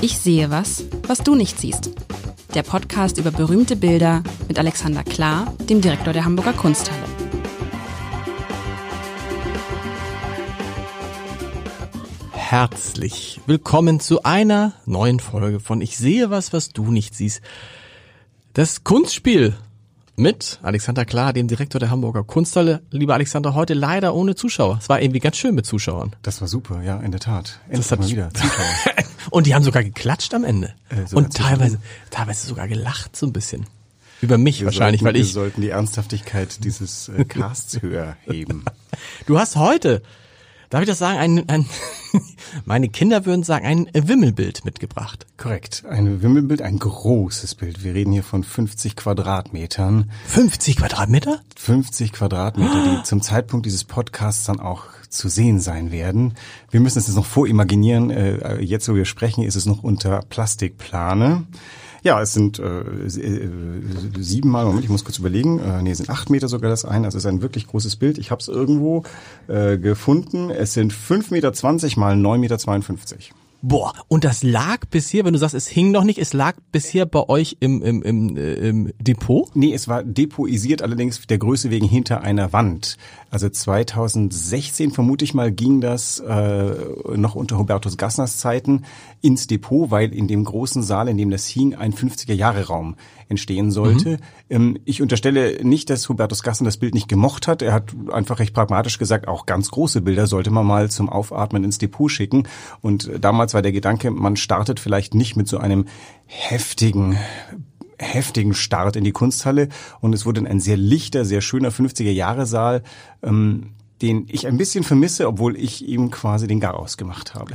Ich sehe was, was du nicht siehst. Der Podcast über berühmte Bilder mit Alexander Klar, dem Direktor der Hamburger Kunsthalle. Herzlich willkommen zu einer neuen Folge von Ich sehe was, was du nicht siehst. Das Kunstspiel mit Alexander Klar, dem Direktor der Hamburger Kunsthalle. Lieber Alexander, heute leider ohne Zuschauer. Es war irgendwie ganz schön mit Zuschauern. Das war super, ja, in der Tat. Endlich Das hat mal wieder Zuschauer. Und die haben sogar geklatscht am Ende. Äh, Und teilweise, teilweise sogar gelacht so ein bisschen. Über mich Wir wahrscheinlich, sollten, weil ich. Wir sollten die Ernsthaftigkeit dieses äh, Casts höher heben. Du hast heute, darf ich das sagen, ein, ein meine Kinder würden sagen, ein Wimmelbild mitgebracht. Korrekt. Ein Wimmelbild, ein großes Bild. Wir reden hier von 50 Quadratmetern. 50 Quadratmeter? 50 Quadratmeter, die zum Zeitpunkt dieses Podcasts dann auch zu sehen sein werden. Wir müssen es jetzt noch vorimaginieren. Äh, Jetzt, wo wir sprechen, ist es noch unter Plastikplane. Ja, es sind äh, äh, sieben Mal, Moment, ich muss kurz überlegen, äh, nee, es sind acht Meter sogar das ein, also es ist ein wirklich großes Bild. Ich habe es irgendwo äh, gefunden. Es sind fünf Meter zwanzig mal neun Meter. zweiundfünfzig. Boah, und das lag bisher, wenn du sagst, es hing noch nicht, es lag bisher bei euch im, im, im, äh, im Depot? Nee, es war depoisiert, allerdings der Größe wegen hinter einer Wand. Also 2016 vermute ich mal ging das äh, noch unter Hubertus Gassners Zeiten ins Depot, weil in dem großen Saal, in dem das hing, ein 50er-Jahre-Raum entstehen sollte. Ähm, ich unterstelle nicht, dass Hubertus Gassner das Bild nicht gemocht hat. Er hat einfach recht pragmatisch gesagt, auch ganz große Bilder sollte man mal zum Aufatmen ins Depot schicken. Und damals war der Gedanke, man startet vielleicht nicht mit so einem heftigen heftigen Start in die Kunsthalle und es wurde ein sehr lichter, sehr schöner 50er-Jahre-Saal, ähm, den ich ein bisschen vermisse, obwohl ich ihm quasi den Garaus gemacht habe.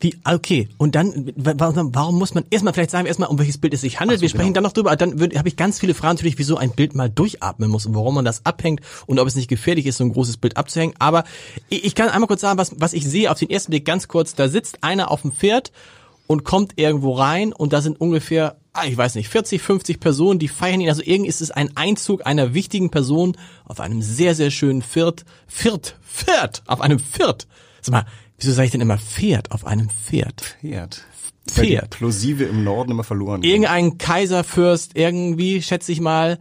Wie, okay, und dann, wa- wa- warum muss man, erstmal vielleicht sagen wir erstmal, um welches Bild es sich handelt, so, wir sprechen genau. dann noch drüber, dann habe ich ganz viele Fragen natürlich, wieso ein Bild mal durchatmen muss und warum man das abhängt und ob es nicht gefährlich ist, so ein großes Bild abzuhängen, aber ich, ich kann einmal kurz sagen, was, was ich sehe auf den ersten Blick ganz kurz, da sitzt einer auf dem Pferd und kommt irgendwo rein und da sind ungefähr, ah, ich weiß nicht, 40, 50 Personen, die feiern ihn, also irgendwie ist es ein Einzug einer wichtigen Person auf einem sehr, sehr schönen Pferd, Pferd, Pferd, auf einem Pferd. Sag mal, wieso sage ich denn immer Pferd auf einem Pferd? Pferd. Pferd. Plosive im Norden immer verloren. Irgendein Kaiserfürst, irgendwie, schätze ich mal,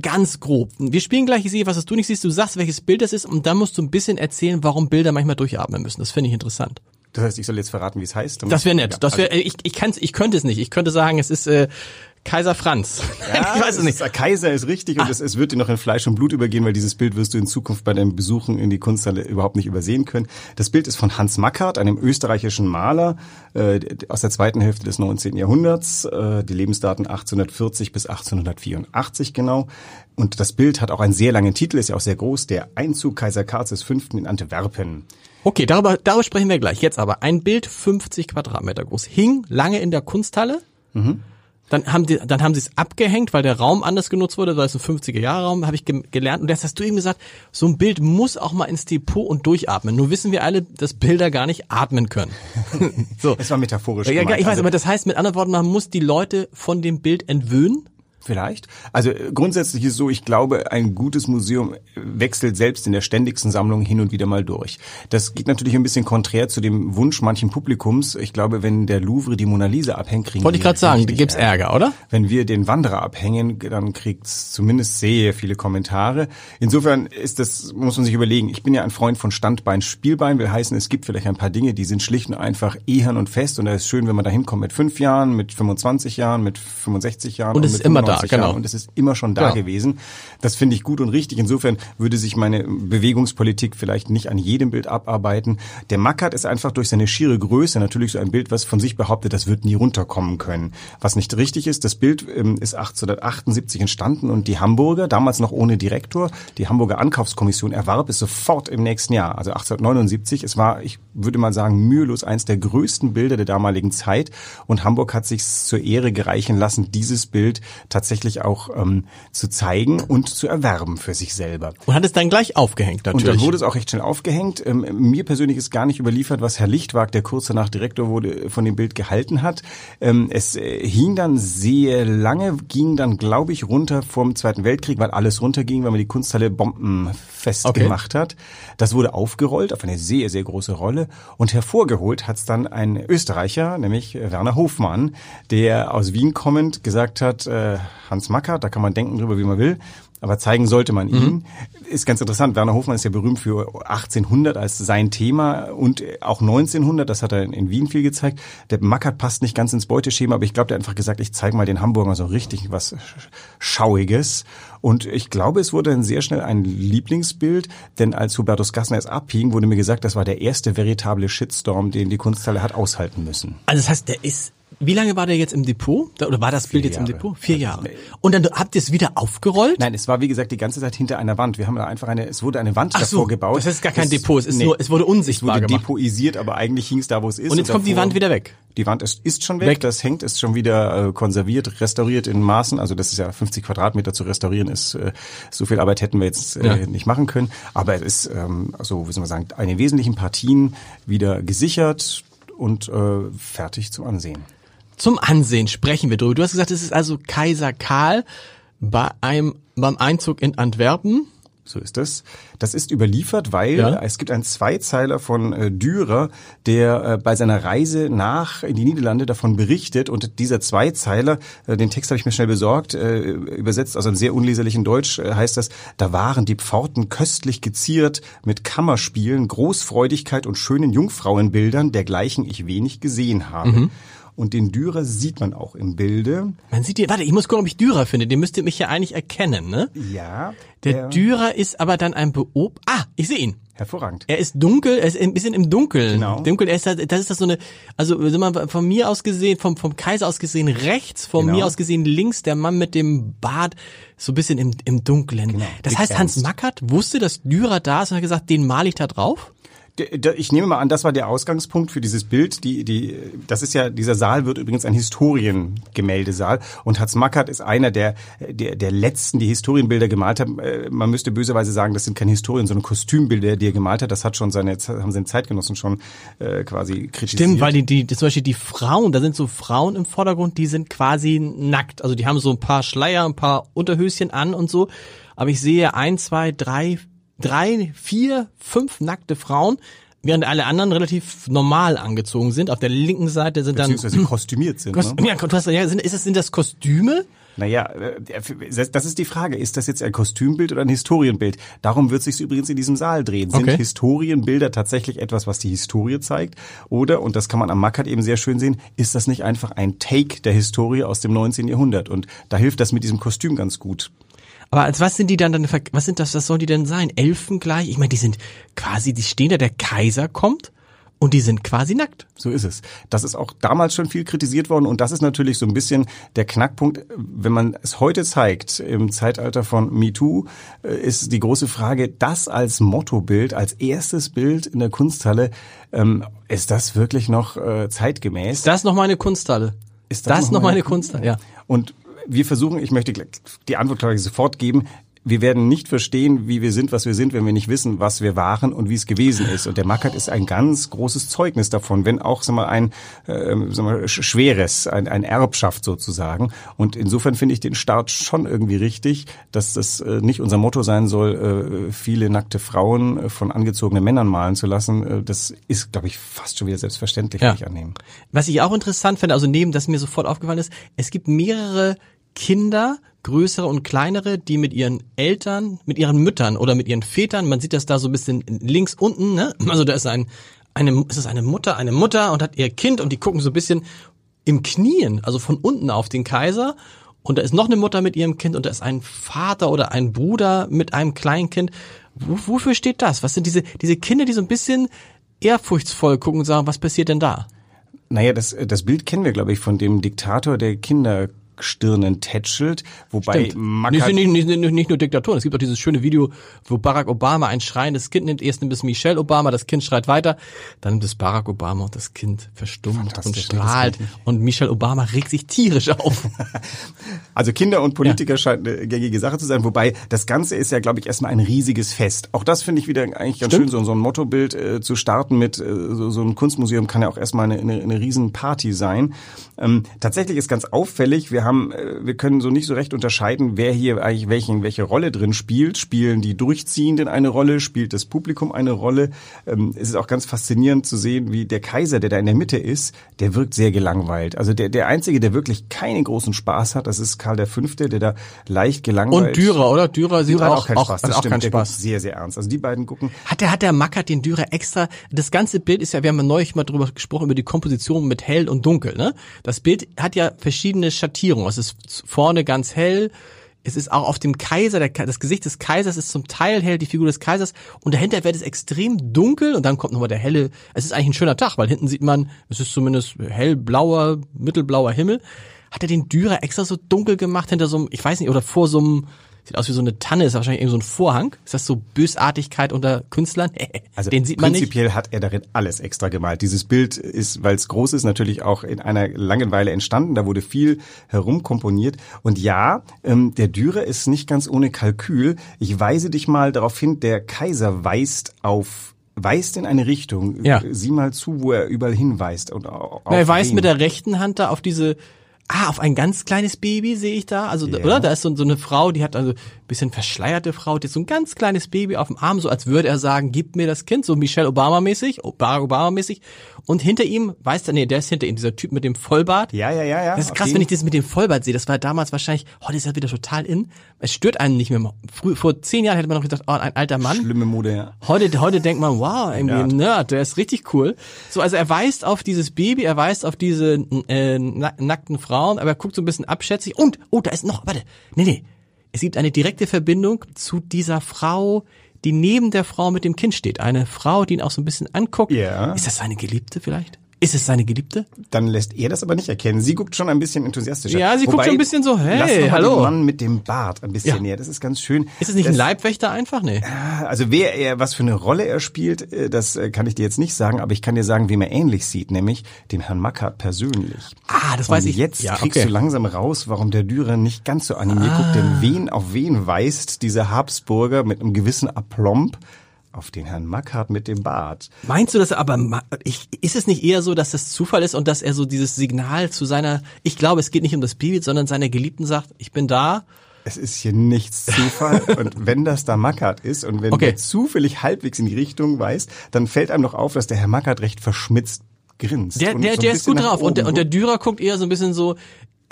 ganz grob. Wir spielen gleich, ich sehe, was du nicht siehst, du sagst, welches Bild das ist und dann musst du ein bisschen erzählen, warum Bilder manchmal durchatmen müssen. Das finde ich interessant. Das heißt, ich soll jetzt verraten, wie es heißt. Das wäre nett. Das wäre, also- ich, ich kann's, ich könnte es nicht. Ich könnte sagen, es ist äh, Kaiser Franz. Ja, ich weiß es nicht. Ist, Kaiser ist richtig und es, es wird dir noch in Fleisch und Blut übergehen, weil dieses Bild wirst du in Zukunft bei deinen Besuchen in die Kunsthalle überhaupt nicht übersehen können. Das Bild ist von Hans Mackart, einem österreichischen Maler äh, aus der zweiten Hälfte des 19. Jahrhunderts. Äh, die Lebensdaten 1840 bis 1884 genau. Und das Bild hat auch einen sehr langen Titel, ist ja auch sehr groß, der Einzug Kaiser Karls V. in Antwerpen. Okay, darüber, darüber sprechen wir gleich. Jetzt aber ein Bild 50 Quadratmeter groß. Hing lange in der Kunsthalle. Dann haben die, dann haben sie es abgehängt, weil der Raum anders genutzt wurde, weil es ein 50er Jahre Raum, habe ich ge gelernt. Und jetzt hast du eben gesagt, so ein Bild muss auch mal ins Depot und durchatmen. Nur wissen wir alle, dass Bilder gar nicht atmen können. so. Es war metaphorisch Ja, ja, gemeint. ich weiß, Also- aber das heißt mit anderen Worten, man muss die Leute von dem Bild entwöhnen. Vielleicht. Also äh, grundsätzlich ist so, ich glaube, ein gutes Museum wechselt selbst in der ständigsten Sammlung hin und wieder mal durch. Das geht natürlich ein bisschen konträr zu dem Wunsch manchen Publikums. Ich glaube, wenn der Louvre die Mona Lisa abhängt, kriegen Wollte ich gerade sagen, gibt's Ärger, oder? Wenn wir den Wanderer abhängen, dann kriegt's zumindest sehr viele Kommentare. Insofern ist das, muss man sich überlegen. Ich bin ja ein Freund von Standbein, Spielbein, will heißen, es gibt vielleicht ein paar Dinge, die sind schlicht und einfach ehern und fest. Und da ist schön, wenn man da hinkommt mit fünf Jahren, mit 25 Jahren, mit 65 Jahren. Und es mit ist immer da, 95 genau. Jahren. Und es ist immer schon da Genau. gewesen. Das finde ich gut und richtig. Insofern würde sich meine Bewegungspolitik vielleicht nicht an jedem Bild abarbeiten. Der Mackert ist einfach durch seine schiere Größe natürlich so ein Bild, was von sich behauptet, das wird nie runterkommen können. Was nicht richtig ist, das Bild ähm, ist 1878 entstanden und die Hamburger, damals noch ohne Direktor, die Hamburger Ankaufskommission erwarb es sofort im nächsten Jahr, also 1879. Es war, ich würde mal sagen, mühelos eins der größten Bilder der damaligen Zeit und Hamburg hat sich zur Ehre gereichen lassen, dieses Bild tatsächlich auch ähm, zu zeigen und zu erwerben für sich selber. Und hat es dann gleich aufgehängt natürlich. Und dann wurde es auch recht schnell aufgehängt. Ähm, mir persönlich ist gar nicht überliefert, was Herr Lichtwag, der kurz danach Direktor wurde, von dem Bild gehalten hat. Ähm, es äh, hing dann sehr lange, ging dann, glaube ich, runter vom Zweiten Weltkrieg, weil alles runterging, weil man die Kunsthalle bombenfest okay. gemacht hat. Das wurde aufgerollt auf eine sehr, sehr große Rolle und hervorgeholt hat es dann ein Österreicher, nämlich Werner Hofmann, der aus Wien kommend gesagt hat, äh, Hans Macker, da kann man denken drüber, wie man will, aber zeigen sollte man ihn. Mhm. Ist ganz interessant. Werner Hofmann ist ja berühmt für 1800 als sein Thema und auch 1900. Das hat er in Wien viel gezeigt. Der Mackert passt nicht ganz ins Beuteschema, aber ich glaube, der hat einfach gesagt, ich zeige mal den Hamburgern so richtig was Schauiges. Und ich glaube, es wurde dann sehr schnell ein Lieblingsbild, denn als Hubertus Gassner es abhing, wurde mir gesagt, das war der erste veritable Shitstorm, den die Kunsthalle hat aushalten müssen. Also das heißt, der ist wie lange war der jetzt im Depot? Oder war das Bild jetzt Jahre. im Depot? Vier Jahre. Und dann habt ihr es wieder aufgerollt? Nein, es war wie gesagt die ganze Zeit hinter einer Wand. Wir haben da einfach eine, es wurde eine Wand Ach davor so, gebaut. Das ist gar kein es, Depot, es ist nee, nur, es wurde unsichtbar es wurde gemacht. depoisiert, aber eigentlich hing es da, wo es ist. Und jetzt und kommt die Wand wieder weg. Die Wand ist, ist schon weg, weg, das hängt, ist schon wieder äh, konserviert, restauriert in Maßen. Also das ist ja 50 Quadratmeter zu restaurieren, ist äh, so viel Arbeit hätten wir jetzt äh, ja. nicht machen können. Aber es ist, ähm, also wie soll man sagen, eine wesentlichen Partien wieder gesichert und äh, fertig zum Ansehen. Zum Ansehen sprechen wir drüber. Du hast gesagt, es ist also Kaiser Karl bei einem, beim Einzug in Antwerpen. So ist es. Das ist überliefert, weil ja. es gibt einen Zweizeiler von äh, Dürer, der äh, bei seiner Reise nach in die Niederlande davon berichtet. Und dieser Zweizeiler, äh, den Text habe ich mir schnell besorgt, äh, übersetzt aus einem sehr unleserlichen Deutsch, äh, heißt das, da waren die Pforten köstlich geziert mit Kammerspielen, Großfreudigkeit und schönen Jungfrauenbildern, dergleichen ich wenig gesehen habe. Mhm. Und den Dürer sieht man auch im Bilde. Man sieht den, warte, ich muss gucken, ob ich Dürer finde. Den müsst ihr mich ja eigentlich erkennen, ne? Ja. Der, der Dürer ist aber dann ein Beob... Ah, ich sehe ihn. Hervorragend. Er ist dunkel, er ist ein bisschen im Dunkeln. Genau. Dunkel, er ist das, das ist das so eine, also von mir aus gesehen, vom, vom Kaiser aus gesehen rechts, von genau. mir aus gesehen links, der Mann mit dem Bart, so ein bisschen im, im Dunkeln. Genau. Das heißt, Hans Mackert wusste, dass Dürer da ist und hat gesagt, den male ich da drauf? Ich nehme mal an, das war der Ausgangspunkt für dieses Bild. Die, die, das ist ja, dieser Saal wird übrigens ein Historiengemäldesaal und Hatz Mackert ist einer der, der, der letzten, die Historienbilder gemalt haben. Äh, man müsste böserweise sagen, das sind keine Historien, sondern Kostümbilder, die er gemalt hat. Das hat schon seine, haben seine Zeitgenossen schon äh, quasi kritisiert. Stimmt, weil die, die, zum Beispiel die Frauen, da sind so Frauen im Vordergrund, die sind quasi nackt. Also die haben so ein paar Schleier, ein paar Unterhöschen an und so. Aber ich sehe ein, zwei, drei, drei, vier, fünf nackte Frauen, während alle anderen relativ normal angezogen sind. Auf der linken Seite sind dann beziehungsweise kostümiert sind. Kost ne? Ja, du hast, ja, sind, ist das, sind das Kostüme? Naja, äh, das ist die Frage. Ist das jetzt ein Kostümbild oder ein Historienbild? Darum wird sich übrigens in diesem Saal drehen. Sind okay. Historienbilder tatsächlich etwas, was die Historie zeigt? Oder, und das kann man am Mackert eben sehr schön sehen, ist das nicht einfach ein Take der Historie aus dem 19. Jahrhundert? Und da hilft das mit diesem Kostüm ganz gut. Aber als was sind die dann, dann was sind das, was sollen die denn sein? Elfen gleich? Ich meine, die sind quasi, die stehen da, der Kaiser kommt und die sind quasi nackt. So ist es. Das ist auch damals schon viel kritisiert worden und das ist natürlich so ein bisschen der Knackpunkt, wenn man es heute zeigt, im Zeitalter von MeToo, äh, ist die große Frage, das als Mottobild, als erstes Bild in der Kunsthalle, ähm, ist das wirklich noch äh, zeitgemäß? Ist das noch meine Kunsthalle? Ist das, das noch meine Kunsthalle? Ja. Und wir versuchen, ich möchte die Antwort, glaube ich, sofort geben, wir werden nicht verstehen, wie wir sind, was wir sind, wenn wir nicht wissen, was wir waren und wie es gewesen ist. Und der Mackert ist ein ganz großes Zeugnis davon, wenn auch sag mal, ein äh, sag mal, schweres, ein, ein Erbschaft sozusagen. Und insofern finde ich den Start schon irgendwie richtig, dass das äh, nicht unser Motto sein soll, äh, viele nackte Frauen äh, von angezogenen Männern malen zu lassen. Äh, das ist, glaube ich, fast schon wieder selbstverständlich, ja. ich annehmen. Was ich auch interessant finde, also neben, dass mir sofort aufgefallen ist, es gibt mehrere Kinder, größere und kleinere, die mit ihren Eltern, mit ihren Müttern oder mit ihren Vätern, man sieht das da so ein bisschen links unten, ne? Also da ist ein, eine, ist es eine Mutter, eine Mutter und hat ihr Kind und die gucken so ein bisschen im Knien, also von unten auf den Kaiser und da ist noch eine Mutter mit ihrem Kind und da ist ein Vater oder ein Bruder mit einem Kleinkind. Wofür steht das? Was sind diese, diese Kinder, die so ein bisschen ehrfurchtsvoll gucken und sagen, was passiert denn da? Naja, das, das Bild kennen wir, glaube ich, von dem Diktator der Kinder Stirnen tätschelt, wobei Stimmt. Nicht, nicht, nicht, nicht nur Diktatoren. Es gibt auch dieses schöne Video, wo Barack Obama ein schreiendes Kind nimmt. Erst nimmt es Michelle Obama, das Kind schreit weiter. Dann nimmt es Barack Obama und das Kind verstummt und strahlt. Und Michelle Obama regt sich tierisch auf. Also Kinder und Politiker scheint eine gängige Sache zu sein, wobei das Ganze ist ja, glaube ich, erstmal ein riesiges Fest. Auch das finde ich wieder eigentlich ganz Stimmt. schön, so, so ein Mottobild äh, zu starten mit äh, so, so ein Kunstmuseum kann ja auch erstmal eine, eine, eine Riesenparty sein. Ähm, tatsächlich ist ganz auffällig, wir haben, äh, wir können so nicht so recht unterscheiden, wer hier eigentlich welchen, welche Rolle drin spielt. Spielen die Durchziehenden eine Rolle? Spielt das Publikum eine Rolle? Ähm, es ist auch ganz faszinierend zu sehen, wie der Kaiser, der da in der Mitte ist, der wirkt sehr gelangweilt. Also der, der Einzige, der wirklich keinen großen Spaß hat, das ist Karl V., der da leicht gelangweilt Und Dürer, oder? Dürer sieht Dürer hat auch, auch keinen Spaß. hat Das auch stimmt, keinen Spaß. sehr, sehr ernst. Also die beiden gucken. Hat der, hat der Mackert den Dürer extra, das ganze Bild ist ja, wir haben ja neulich mal drüber gesprochen, über die Komposition mit hell und dunkel, ne? Das Bild hat ja verschiedene Schattierungen. Es ist vorne ganz hell, es ist auch auf dem Kaiser, der, das Gesicht des Kaisers ist zum Teil hell, die Figur des Kaisers, und dahinter wird es extrem dunkel, und dann kommt nochmal der helle, es ist eigentlich ein schöner Tag, weil hinten sieht man, es ist zumindest hellblauer, mittelblauer Himmel. Hat er den Dürer extra so dunkel gemacht, hinter so einem, ich weiß nicht, oder vor so einem, Sieht aus wie so eine Tanne, ist wahrscheinlich irgendwie so ein Vorhang. Ist das so Bösartigkeit unter Künstlern? Also Den sieht man nicht. prinzipiell hat er darin alles extra gemalt. Dieses Bild ist, weil es groß ist, natürlich auch in einer Langeweile entstanden. Da wurde viel herumkomponiert. Und ja, ähm, der Dürer ist nicht ganz ohne Kalkül. Ich weise dich mal darauf hin, der Kaiser weist auf weist in eine Richtung. Ja. Sieh mal zu, wo er überall hinweist. Und Na, er weist wen. mit der rechten Hand da auf diese, ah, auf ein ganz kleines Baby sehe ich da. Also, Ja. oder? Da ist so, so eine Frau, die hat also bisschen verschleierte Frau, die so ein ganz kleines Baby auf dem Arm, so als würde er sagen, gib mir das Kind, so Michelle Obama-mäßig, Barack Obama-mäßig. Und hinter ihm, weißt du, nee, der ist hinter ihm, dieser Typ mit dem Vollbart. Ja, ja, ja, ja. Das ist krass, wenn ich das mit dem Vollbart sehe. Das war damals wahrscheinlich, heute ist er wieder total in. Es stört einen nicht mehr. Früh, vor zehn Jahren hätte man noch gedacht, oh, ein alter Mann. Schlimme Mode, ja. Heute, heute denkt man, wow, irgendwie ein Nerd. Der ist richtig cool. So, also er weist auf dieses Baby, er weist auf diese äh, na nackten Frauen, aber er guckt so ein bisschen abschätzig. Und, oh, da ist noch, warte, nee, nee. Es gibt eine direkte Verbindung zu dieser Frau, die neben der Frau mit dem Kind steht. Eine Frau, die ihn auch so ein bisschen anguckt. Ja. Ist das seine Geliebte vielleicht? Ist es seine Geliebte? Dann lässt er das aber nicht erkennen. Sie guckt schon ein bisschen enthusiastischer. Ja, sie guckt Wobei, schon ein bisschen so, hey, hallo. Den Mann mit dem Bart ein bisschen Ja. näher. Das ist ganz schön. Ist es nicht das, ein Leibwächter einfach? Nee. Also wer er, was für eine Rolle er spielt, äh, das äh, kann ich dir jetzt nicht sagen, aber ich kann dir sagen, wem er ähnlich sieht, nämlich dem Herrn Mackert persönlich. Ah, das weiß Und ich. Jetzt Ja, kriegst okay. du langsam raus, warum der Dürer nicht ganz so animiert guckt, denn wen auf wen weist dieser Habsburger mit einem gewissen Aplomb auf den Herrn Mackart mit dem Bart. Meinst du das aber, ich, ist es nicht eher so, dass das Zufall ist und dass er so dieses Signal zu seiner, ich glaube, es geht nicht um das Baby, sondern seiner Geliebten sagt, ich bin da. Es ist hier nichts Zufall. und wenn das da Mackart ist und wenn Okay. der zufällig halbwegs in die Richtung weist, dann fällt einem doch auf, dass der Herr Mackart recht verschmitzt grinst. Der, der, so der ist gut drauf und der, und der. Dürer guckt eher so ein bisschen so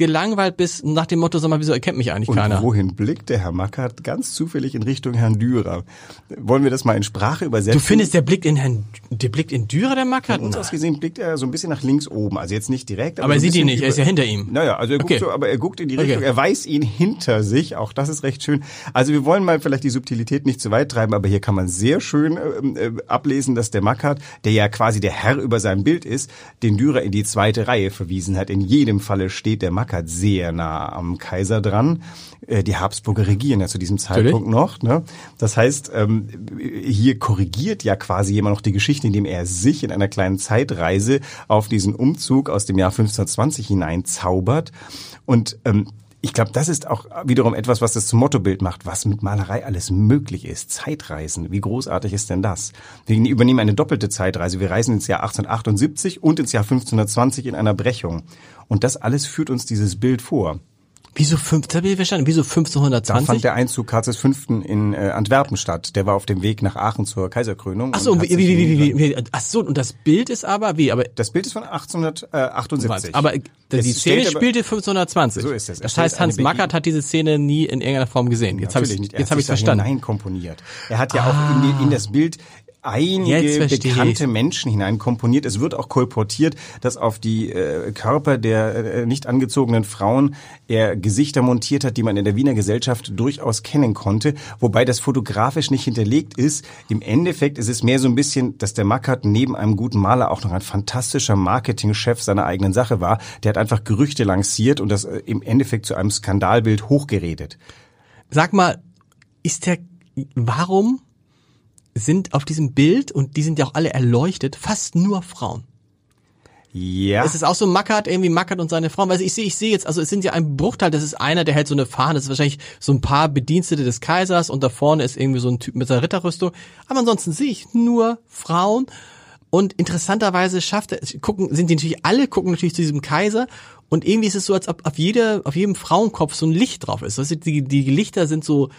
gelangweilt bis nach dem Motto, sag mal, wieso erkennt mich eigentlich Und keiner? wohin blickt der Herr Mackart? Ganz zufällig in Richtung Herrn Dürer. Wollen wir das mal in Sprache übersetzen? Du findest, der blickt in Herrn, der blickt in Dürer, der Mackert? Von uns aus gesehen blickt er so ein bisschen nach links oben. Also jetzt nicht direkt. Aber er so ein sieht ihn nicht, er ist ja hinter ihm. Naja, also er guckt Okay. so, aber er guckt in die Okay. Richtung. Er weiß ihn hinter sich. Auch das ist recht schön. Also wir wollen mal vielleicht die Subtilität nicht zu weit treiben, aber hier kann man sehr schön ähm, äh, ablesen, dass der Mackart, der ja quasi der Herr über seinem Bild ist, den Dürer in die zweite Reihe verwiesen hat. In jedem Falle steht der Mackart sehr nah am Kaiser dran. Äh, Die Habsburger regieren ja zu diesem Zeitpunkt noch. Ne? Das heißt, ähm, hier korrigiert ja quasi jemand noch die Geschichte, indem er sich in einer kleinen Zeitreise auf diesen Umzug aus dem Jahr 1520 hinein zaubert. Und ähm, ich glaube, das ist auch wiederum etwas, was das zum Mottobild macht, was mit Malerei alles möglich ist. Zeitreisen, wie großartig ist denn das? Wir übernehmen eine doppelte Zeitreise. Wir reisen ins Jahr 1878 und ins Jahr 1520 in einer Brechung. Und das alles führt uns dieses Bild vor. Wieso fünf, das hab ich verstanden, wieso Da fand 1520? der Einzug Karls V. in äh, Antwerpen statt. Der war auf dem Weg nach Aachen zur Kaiserkrönung. Ach so, und wie, wie, wie, in- wie, wie, wie, ach so, und das Bild ist aber, wie, aber, Das Bild ist von 1878. aber die Es Szene stellt aber- spielte 1520. So ist es. Es Das stellt heißt, Hans Mackert hat diese Szene nie in irgendeiner Form gesehen. Jetzt habe ich nicht. Jetzt habe ich verstanden. hinein komponiert. Er hat ja auch in, die, in das Bild einige bekannte Menschen hinein komponiert. Es wird auch kolportiert, dass auf die äh, Körper der äh, nicht angezogenen Frauen er Gesichter montiert hat, die man in der Wiener Gesellschaft durchaus kennen konnte, wobei das fotografisch nicht hinterlegt ist. Im Endeffekt ist es mehr so ein bisschen, dass der Mackert neben einem guten Maler auch noch ein fantastischer Marketingchef seiner eigenen Sache war. Der hat einfach Gerüchte lanciert und das äh, im Endeffekt zu einem Skandalbild hochgeredet. Sag mal, ist der, warum sind auf diesem Bild, und die sind ja auch alle erleuchtet, fast nur Frauen? Ja. Es ist auch so Mackert, irgendwie Mackert und seine Frau. Weil ich sehe, ich sehe jetzt, also es sind ja ein Bruchteil, das ist einer, der hält so eine Fahne, das ist wahrscheinlich so ein paar Bedienstete des Kaisers und da vorne ist irgendwie so ein Typ mit seiner Ritterrüstung. Aber ansonsten sehe ich nur Frauen. Und interessanterweise schafft er, gucken, sind die natürlich alle, gucken natürlich zu diesem Kaiser. Und irgendwie ist es so, als ob auf, jeder, auf jedem Frauenkopf so ein Licht drauf ist. Also die, die Lichter sind so,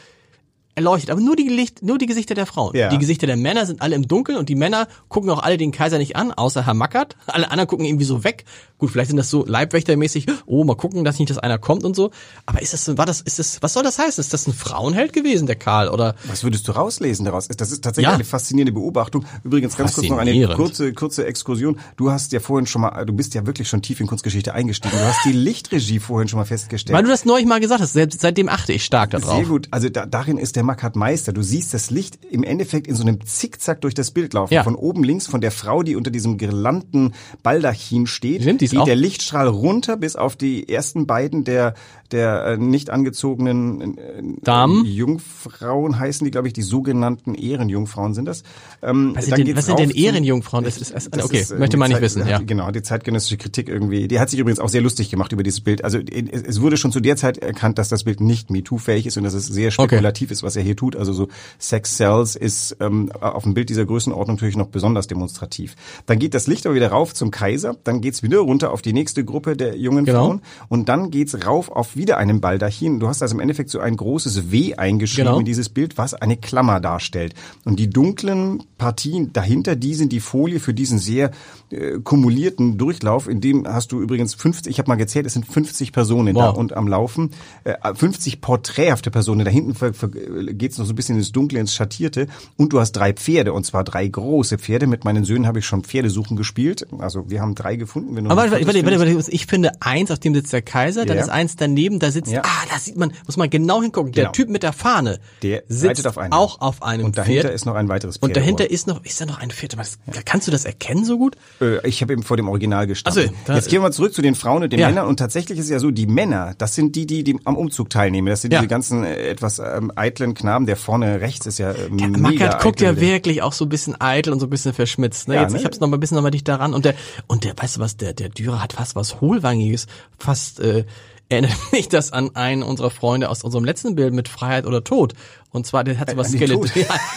erleuchtet, aber nur die, Licht, nur die Gesichter der Frauen. Ja. Die Gesichter der Männer sind alle im Dunkeln und die Männer gucken auch alle den Kaiser nicht an, außer Herr Mackert. Alle anderen gucken irgendwie so weg. Gut, vielleicht sind das so Leibwächtermäßig, oh, mal gucken, dass nicht, dass einer kommt und so. Aber ist das, war das, ist das, was soll das heißen? Ist das ein Frauenheld gewesen, der Karl, oder? Was würdest du rauslesen daraus? Das ist tatsächlich Ja. eine faszinierende Beobachtung. Übrigens ganz kurz noch eine kurze, kurze Exkursion. Du hast ja vorhin schon mal, du bist ja wirklich schon tief in Kunstgeschichte eingestiegen. Du hast die Lichtregie vorhin schon mal festgestellt. Weil du das neulich mal gesagt hast, seitdem achte ich stark darauf. Sehr gut. Also da, darin ist der Mackert Meister. Du siehst das Licht im Endeffekt in so einem Zickzack durch das Bild laufen. Ja. Von oben links von der Frau, die unter diesem Girlanden Baldachin steht, Stimmt, die geht auch- der Lichtstrahl runter bis auf die ersten beiden der der äh, nicht angezogenen äh, Damen? Jungfrauen heißen die, glaube ich, die sogenannten Ehrenjungfrauen sind das. Ähm, Was sind denn, was sind denn Ehrenjungfrauen? Das ist, erst- das okay, ist, äh, möchte man nicht Zeit- wissen, ja. Genau, die zeitgenössische Kritik irgendwie, die hat sich übrigens auch sehr lustig gemacht über dieses Bild. Also es es wurde schon zu der Zeit erkannt, dass das Bild nicht MeToo-fähig ist und dass es sehr spekulativ ist, was er hier tut. Also so Sex Cells ist ähm, auf dem Bild dieser Größenordnung natürlich noch besonders demonstrativ. Dann geht das Licht aber wieder rauf zum Kaiser, dann geht's wieder runter auf die nächste Gruppe der jungen Genau. Frauen und dann geht's rauf auf wieder einen Baldachin. Du hast also im Endeffekt so ein großes W eingeschrieben Genau. in dieses Bild, was eine Klammer darstellt. Und die dunklen Partien dahinter, die sind die Folie für diesen sehr äh, kumulierten Durchlauf. In dem hast du übrigens 50, ich habe mal gezählt, es sind 50 Personen da Wow. und am Laufen. Äh, 50 porträthafte Personen. Da hinten ver- ver- geht's noch so ein bisschen ins Dunkle, ins Schattierte. Und du hast drei Pferde, und zwar drei große Pferde. Mit meinen Söhnen habe ich schon Pferdesuchen gespielt. Also wir haben drei gefunden. Wenn du Aber warte, warte, warte, ich finde eins, auf dem sitzt der Kaiser, dann Ja. ist eins daneben, da sitzt, Ja. ah, da sieht man, muss man genau hingucken, der Genau. Typ mit der Fahne, Der sitzt auf einem. auch auf einem Und dahinter Pferd. ist noch ein weiteres Pferd. und dahinter ist noch, ist da noch ein Pferd, was, kannst du das erkennen so gut? Äh, Ich habe eben vor dem Original gestanden. Ach so, da- Jetzt gehen wir zu den Frauen und den Ja. Männern. Und tatsächlich ist es ja so, die Männer, das sind die, die, die am Umzug teilnehmen. Das sind Ja. diese ganzen äh, etwas ähm, eitlen Knaben. Der vorne rechts ist ja Der mega Mackert guckt ja wirklich auch so ein bisschen eitel und so ein bisschen verschmitzt. Ne? Ja, Jetzt, ne? ich hab's noch mal ein bisschen noch mal dicht daran und der und der, weißt du was, der der Dürer hat fast was hohlwangiges, fast äh, erinnert mich das an einen unserer Freunde aus unserem letzten Bild mit Freiheit oder Tod. Und zwar, der hat so was ja,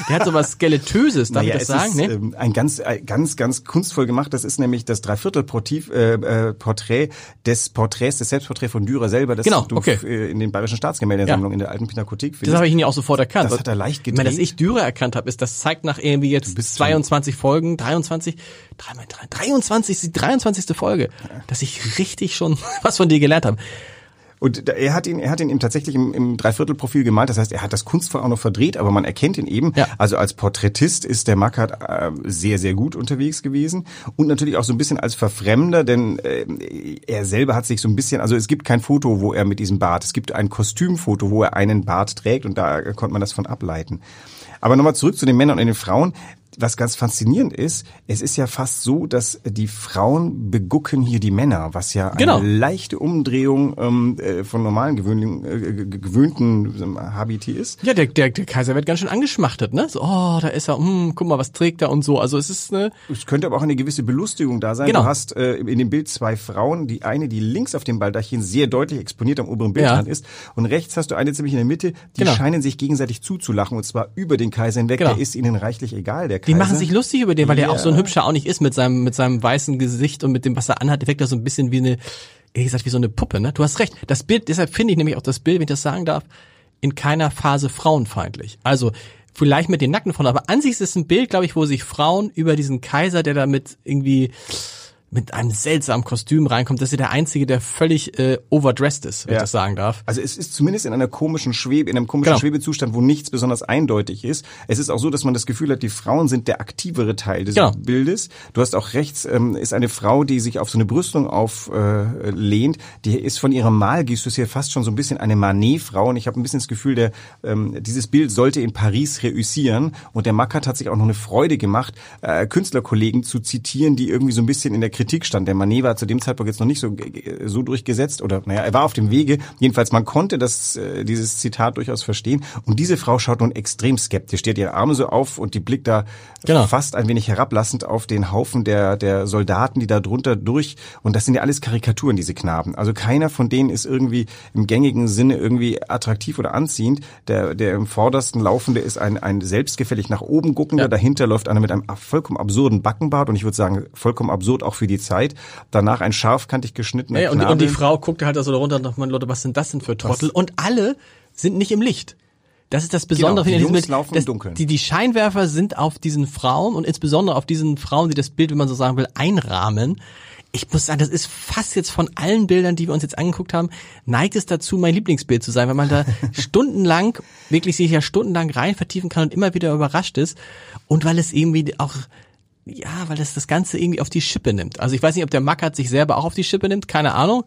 der hat so was Skeletöses, darf Naja, ich das sagen? ist ne? ähm, ein ganz, ein ganz, ganz kunstvoll gemacht. Das ist nämlich das Dreiviertel-Porträt äh, äh, des Porträts, des Selbstporträts von Dürer selber, das Genau, du okay. äh, in den Bayerischen Staatsgemäldesammlung in der alten Pinakothek Das findest. habe ich ihn ja auch sofort erkannt. Das hat er leicht Ich meine, dass gedreht. ich Dürer erkannt habe, ist, das zeigt nach irgendwie jetzt bist 22 Folgen, 23, 3 mal 3, 23, die 23. Folge, dass ich richtig schon was von dir gelernt habe. Und er hat ihn, er hat ihn eben tatsächlich im, im Dreiviertelprofil gemalt. Das heißt, er hat das kunstvoll auch noch verdreht, aber man erkennt ihn eben. Ja. Also als Porträtist ist der Mackert äh, sehr, sehr gut unterwegs gewesen und natürlich auch so ein bisschen als Verfremder, denn äh, er selber hat sich so ein bisschen, also es gibt kein Foto, wo er mit diesem Bart, es gibt ein Kostümfoto, wo er einen Bart trägt und da äh, konnte man das von ableiten. Aber nochmal zurück zu den Männern und den Frauen. Was ganz faszinierend ist, es ist ja fast so, dass die Frauen begucken hier die Männer, was ja eine Genau. leichte Umdrehung ähm, äh, von normalen gewöhnlichen, äh, ge- gewöhnten ähm, Habiti ist. Ja, der, der, der Kaiser wird ganz schön angeschmachtet, ne? So, oh, da ist er, hm, guck mal, was trägt er und so. Also es ist ne, Es könnte aber auch eine gewisse Belustigung da sein. Genau. Du hast äh, in dem Bild zwei Frauen, die eine, die links auf dem Baldachin sehr deutlich exponiert am oberen Bildrand Ja. ist und rechts hast du eine ziemlich in der Mitte, die Genau. scheinen sich gegenseitig zuzulachen und zwar über den Kaiser hinweg. Genau. Der ist ihnen reichlich egal, der. Die machen sich lustig über den, weil der Ja. auch so ein hübscher auch nicht ist mit seinem mit seinem weißen Gesicht und mit dem was er anhat, wirkt er so ein bisschen wie eine ehrlich gesagt wie so eine Puppe, ne? Du hast recht. Das Bild, deshalb finde ich nämlich auch das Bild, wenn ich das sagen darf, in keiner Phase frauenfeindlich. Also vielleicht mit den nackten Frauen, aber an sich ist es ein Bild, glaube ich, wo sich Frauen über diesen Kaiser, der damit irgendwie mit einem seltsamen Kostüm reinkommt. Das ist ja der Einzige, der völlig äh, overdressed ist, wenn Ja. ich das sagen darf. Also es ist zumindest in einer komischen Schwebe, in einem komischen Genau. Schwebezustand, wo nichts besonders eindeutig ist. Es ist auch so, dass man das Gefühl hat, die Frauen sind der aktivere Teil des Genau. Bildes. Du hast auch rechts, ähm, ist eine Frau, die sich auf so eine Brüstung auflehnt. Äh, die ist von ihrem Malgestus hier fast schon so ein bisschen eine Manet-Frau. Und ich habe ein bisschen das Gefühl, der, ähm, dieses Bild sollte in Paris reüssieren. Und der Mackert hat sich auch noch eine Freude gemacht, äh, Künstlerkollegen zu zitieren, die irgendwie so ein bisschen in der Kritik standen. Der Manet war zu dem Zeitpunkt jetzt noch nicht so, so durchgesetzt oder naja, er war auf dem Wege. Jedenfalls, man konnte das, äh, dieses Zitat durchaus verstehen. Und diese Frau schaut nun extrem skeptisch. Die hat ihre Arme so auf und die blickt da Genau. fast ein wenig herablassend auf den Haufen der, der Soldaten, die da drunter durch. Und das sind ja alles Karikaturen, diese Knaben. Also keiner von denen ist irgendwie im gängigen Sinne irgendwie attraktiv oder anziehend. Der, der im vordersten Laufende ist ein, ein selbstgefällig nach oben guckender. Ja. Dahinter läuft einer mit einem vollkommen absurden Backenbart. Und ich würde sagen, vollkommen absurd auch für die Zeit. Danach ein scharfkantig geschnittener Ja, und, und die Frau guckt halt da so runter und man Leute, was sind das denn für Trottel? Und alle sind nicht im Licht. Das ist das Besondere. Genau, die Jungs Bild, laufen im Dunkeln. Die, die Scheinwerfer sind auf diesen Frauen und insbesondere auf diesen Frauen, die das Bild, wenn man so sagen will, einrahmen. Ich muss sagen, das ist fast jetzt von allen Bildern, die wir uns jetzt angeguckt haben, neigt es dazu, mein Lieblingsbild zu sein, weil man da stundenlang, wirklich sich ja stundenlang rein vertiefen kann und immer wieder überrascht ist. Und weil es irgendwie auch ja, weil das das Ganze irgendwie auf die Schippe nimmt. Also ich weiß nicht, ob der Mackert sich selber auch auf die Schippe nimmt, keine Ahnung.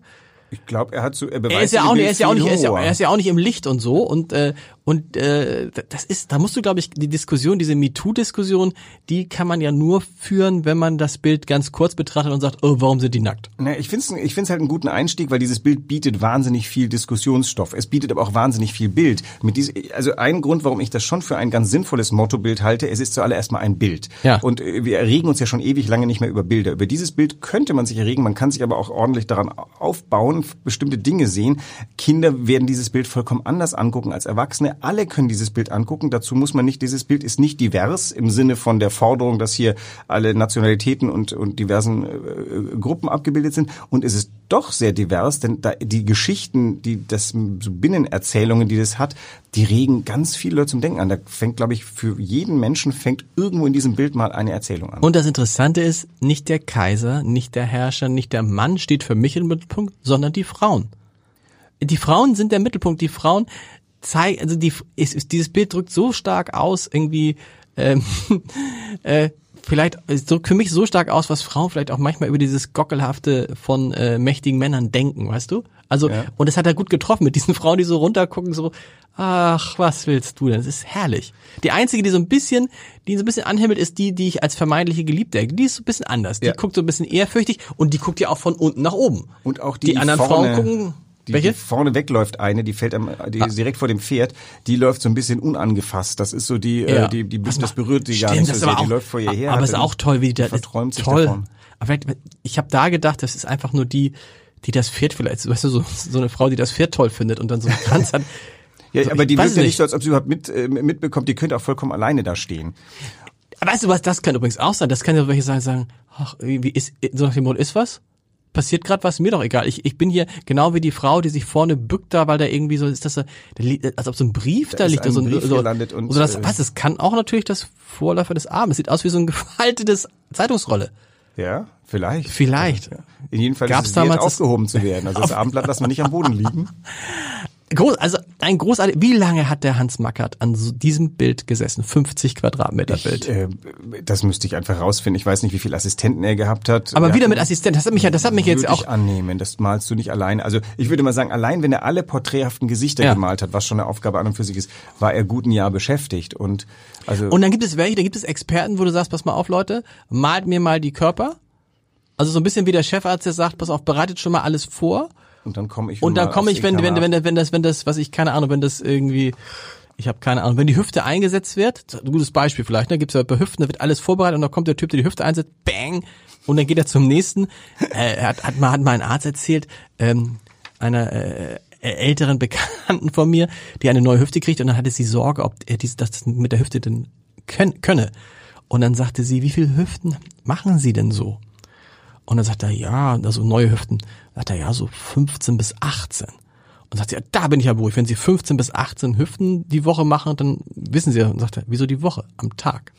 Ich glaube, er hat so, er beweist Er ist ja auch nicht, er ist ja auch nicht, er ist ja, er ist ja auch nicht im Licht und so und äh, und äh, das ist, da musst du glaube ich die Diskussion, diese MeToo-Diskussion, die kann man ja nur führen, wenn man das Bild ganz kurz betrachtet und sagt, oh, warum sind die nackt? Na, ich finde es ich find's halt einen guten Einstieg, weil dieses Bild bietet wahnsinnig viel Diskussionsstoff. Es bietet aber auch wahnsinnig viel Bild. Mit diese, also ein Grund, warum ich das schon für ein ganz sinnvolles Mottobild halte, es ist zuallererst mal ein Bild. Ja. Und äh, wir erregen uns ja schon ewig lange nicht mehr über Bilder. Über dieses Bild könnte man sich erregen, man kann sich aber auch ordentlich daran aufbauen, bestimmte Dinge sehen. Kinder werden dieses Bild vollkommen anders angucken als Erwachsene. Alle können dieses Bild angucken. Dazu muss man nicht, dieses Bild ist nicht divers im Sinne von der Forderung, dass hier alle Nationalitäten und, und diversen äh, Gruppen abgebildet sind. Und es ist doch sehr divers, denn da, die Geschichten, die das so Binnenerzählungen, die das hat, die regen ganz viele Leute zum Denken an. Da fängt, glaube ich, für jeden Menschen fängt irgendwo in diesem Bild mal eine Erzählung an. Und das Interessante ist, nicht der Kaiser, nicht der Herrscher, nicht der Mann steht für mich im Mittelpunkt, sondern die Frauen. Die Frauen sind der Mittelpunkt. Die Frauen zeigen, also die, ist, ist, dieses Bild drückt so stark aus, irgendwie, ähm, äh, vielleicht drückt für mich so stark aus, was Frauen vielleicht auch manchmal über dieses Gockelhafte von äh, mächtigen Männern denken, weißt du? Also, Ja. und das hat er gut getroffen mit diesen Frauen, die so runtergucken, so, ach, was willst du denn? Das ist herrlich. Die einzige, die so ein bisschen, die so ein bisschen anhimmelt, ist die, die ich als vermeintliche Geliebte, die ist so ein bisschen anders. Die Ja. guckt so ein bisschen ehrfürchtig und die guckt ja auch von unten nach oben. Und auch die, die anderen vorne, Frauen gucken, die, welche? Die vorne wegläuft eine, die fällt am, die ist direkt vor dem Pferd, die läuft so ein bisschen unangefasst. Das ist so die, Ja. äh, die, die, Was das berührt sie gar nicht so sehr. aber die auch- läuft vor ihr her. Aber ist auch toll, wie die da, verträumt sich toll. davon. Aber ich habe da gedacht, das ist einfach nur die, die das Pferd vielleicht, weißt du, so, so eine Frau, die das Pferd toll findet und dann so einen Kranz hat. Ja, So, aber ich die weiß wirkt ja nicht. so, als ob sie überhaupt mit, äh, mitbekommt, die könnte auch vollkommen alleine da stehen. Weißt du was, das kann übrigens auch sein. Das kann ja welche sein, sagen, ach, wie ist, so nach dem Motto, ist was? Passiert gerade was? Mir doch egal. Ich, ich bin hier genau wie die Frau, die sich vorne bückt da, weil da irgendwie so ist das, so- da als ob so ein Brief da, ist liegt. ein so, so, gelandet und, so das, äh, was, es kann auch natürlich das Vorläufer des Abends. Sieht aus wie so ein gefaltetes Zeitungsrolle. Ja, vielleicht. Vielleicht. Ja. In jedem Fall Gab's ist es damals aufgehoben zu werden. Also das Abendblatt lassen wir nicht am Boden liegen. Groß, also ein großartig. Wie lange hat der Hans Mackert an so diesem Bild gesessen? 50 Quadratmeter Bild. Ich, äh, das müsste ich einfach rausfinden. Ich weiß nicht, wie viele Assistenten er gehabt hat. Aber Wir wieder hatten- mit Assistent. Das hat mich ja, das hat mich jetzt auch. ich annehmen, das malst du nicht allein. Also ich würde mal sagen, allein wenn er alle porträthaften Gesichter Ja. gemalt hat, was schon eine Aufgabe an und für sich ist, war er gut ein Jahr beschäftigt. Und also Und dann gibt es welche, da gibt es Experten, wo du sagst, pass mal auf, Leute, malt mir mal die Körper. Also so ein bisschen wie der Chefarzt, der sagt, pass auf, bereitet schon mal alles vor. und dann komme ich Und dann komme ich, wenn, wenn, wenn, wenn das, wenn das, was ich, keine Ahnung, wenn das irgendwie, ich habe keine Ahnung, wenn die Hüfte eingesetzt wird, ein gutes Beispiel vielleicht, ne, gibt's ja bei Hüften, da wird alles vorbereitet und dann kommt der Typ, der die Hüfte einsetzt, bang, und dann geht er zum nächsten. Äh, er hat, hat mal, hat mal ein Arzt erzählt, ähm, einer äh, älteren Bekannten von mir, die eine neue Hüfte kriegt und dann hatte sie Sorge, ob er dies, das mit der Hüfte denn könne. Und dann sagte sie, wie viele Hüften machen Sie denn so? Und dann sagt er, ja, also neue Hüften. Sagt er, ja, so 15 bis 18. Und sagt sie, ja, da bin ich ja beruhigt. Wenn Sie 15 bis 18 Hüften die Woche machen, dann wissen Sie ja. Und sagt er, wieso die Woche? Am Tag.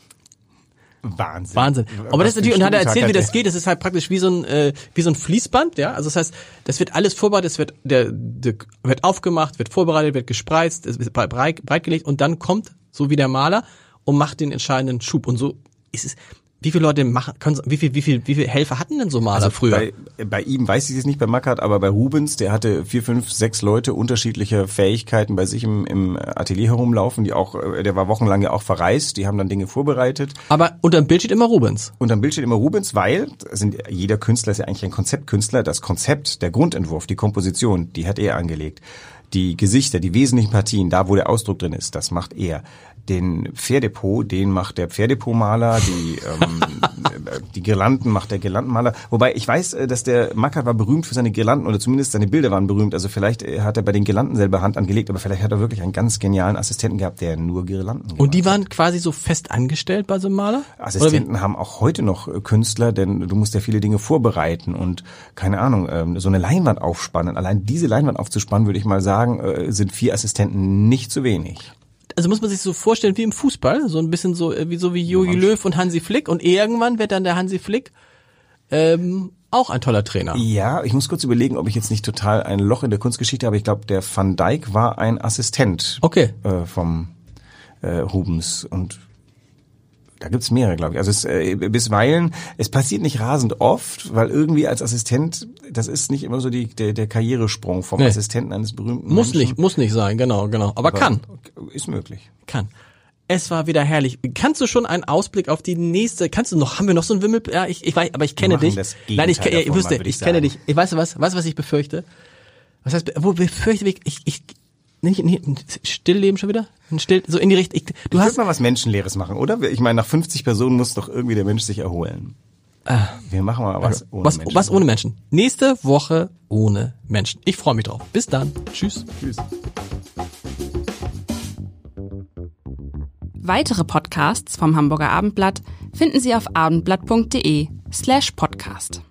Wahnsinn. Wahnsinn. Aber Was das ist natürlich, und hat er erzählt, wie das geht. Das ist halt praktisch wie so ein, äh, wie so ein Fließband, ja. Also das heißt, das wird alles vorbereitet, es wird, der, der wird aufgemacht, wird vorbereitet, wird gespreizt, es wird breit, breitgelegt und dann kommt, so wie der Maler, und macht den entscheidenden Schub. Und so ist es, wie viele Leute machen, können, wie viel, wie viel, wie viele Helfer hatten denn so Maler früher? Also Bei, bei ihm weiß ich es nicht, bei Mackert, aber bei Rubens, der hatte vier, fünf, sechs Leute unterschiedliche Fähigkeiten bei sich im, im Atelier herumlaufen, die auch, äh, der war wochenlang ja auch verreist, die haben dann Dinge vorbereitet. Aber unterm Bild steht immer Rubens. Und am Bild steht immer Rubens, weil sind, jeder Künstler ist ja eigentlich ein Konzeptkünstler. Das Konzept, der Grundentwurf, die Komposition, die hat er angelegt. Die Gesichter, die wesentlichen Partien, da wo der Ausdruck drin ist, das macht er. Den Pferdepot, den macht der Pferdepotmaler, die, ähm, die Girlanden macht der Girlandenmaler. Wobei ich weiß, äh, dass der Mackert war berühmt für seine Girlanden oder zumindest seine Bilder waren berühmt. Also vielleicht äh, hat er bei den Girlanden selber Hand angelegt, aber vielleicht hat er wirklich einen ganz genialen Assistenten gehabt, der nur Girlanden Und die waren quasi so fest angestellt bei so einem Maler? hat. Assistenten haben auch heute noch äh, Künstler, denn du musst ja viele Dinge vorbereiten und keine Ahnung, ähm, so eine Leinwand aufspannen. Allein diese Leinwand aufzuspannen, würde ich mal sagen, äh, sind vier Assistenten nicht zu wenig. also muss man sich so vorstellen wie im Fußball, so ein bisschen so äh, wie so wie Jogi Löw und Hansi Flick und irgendwann wird dann der Hansi Flick ähm, auch ein toller Trainer. Ja, ich muss kurz überlegen, ob ich jetzt nicht total ein Loch in der Kunstgeschichte habe. Ich glaube, der Van Dijk war ein Assistent Okay. äh, vom äh, Rubens und da gibt's mehrere, glaube ich. Also es, äh, bisweilen, es passiert nicht rasend oft, weil irgendwie als Assistent, das ist nicht immer so die, der, der Karrieresprung vom Nee. Assistenten eines berühmten Muss Menschen. nicht, muss nicht sein, genau, genau. Aber kann, Ist möglich. kann. Es war wieder herrlich. Kannst du schon einen Ausblick auf die nächste? Kannst du noch? Haben wir noch so einen Wimmel? Ja, ich, ich weiß, aber ich kenne dich. Nein, ich, ja, ich davon, wüsste, ich, ich kenne dich. Ich weiß was, weißt du, was ich befürchte? Was heißt, wo befürchte ich? Ich, ich nicht, nicht ein Stillleben schon wieder? Ein Still, so in die Richtung. Ich, du Du hast mal was Menschenleeres machen, oder? Ich meine, nach 50 Personen muss doch irgendwie der Mensch sich erholen. Wir machen mal was ohne Ah. was, Menschen. was ohne Menschen. Nächste Woche ohne Menschen. Ich freue mich drauf. Bis dann. Tschüss. Tschüss. Weitere Podcasts vom Hamburger Abendblatt finden Sie auf abendblatt.de slash podcast.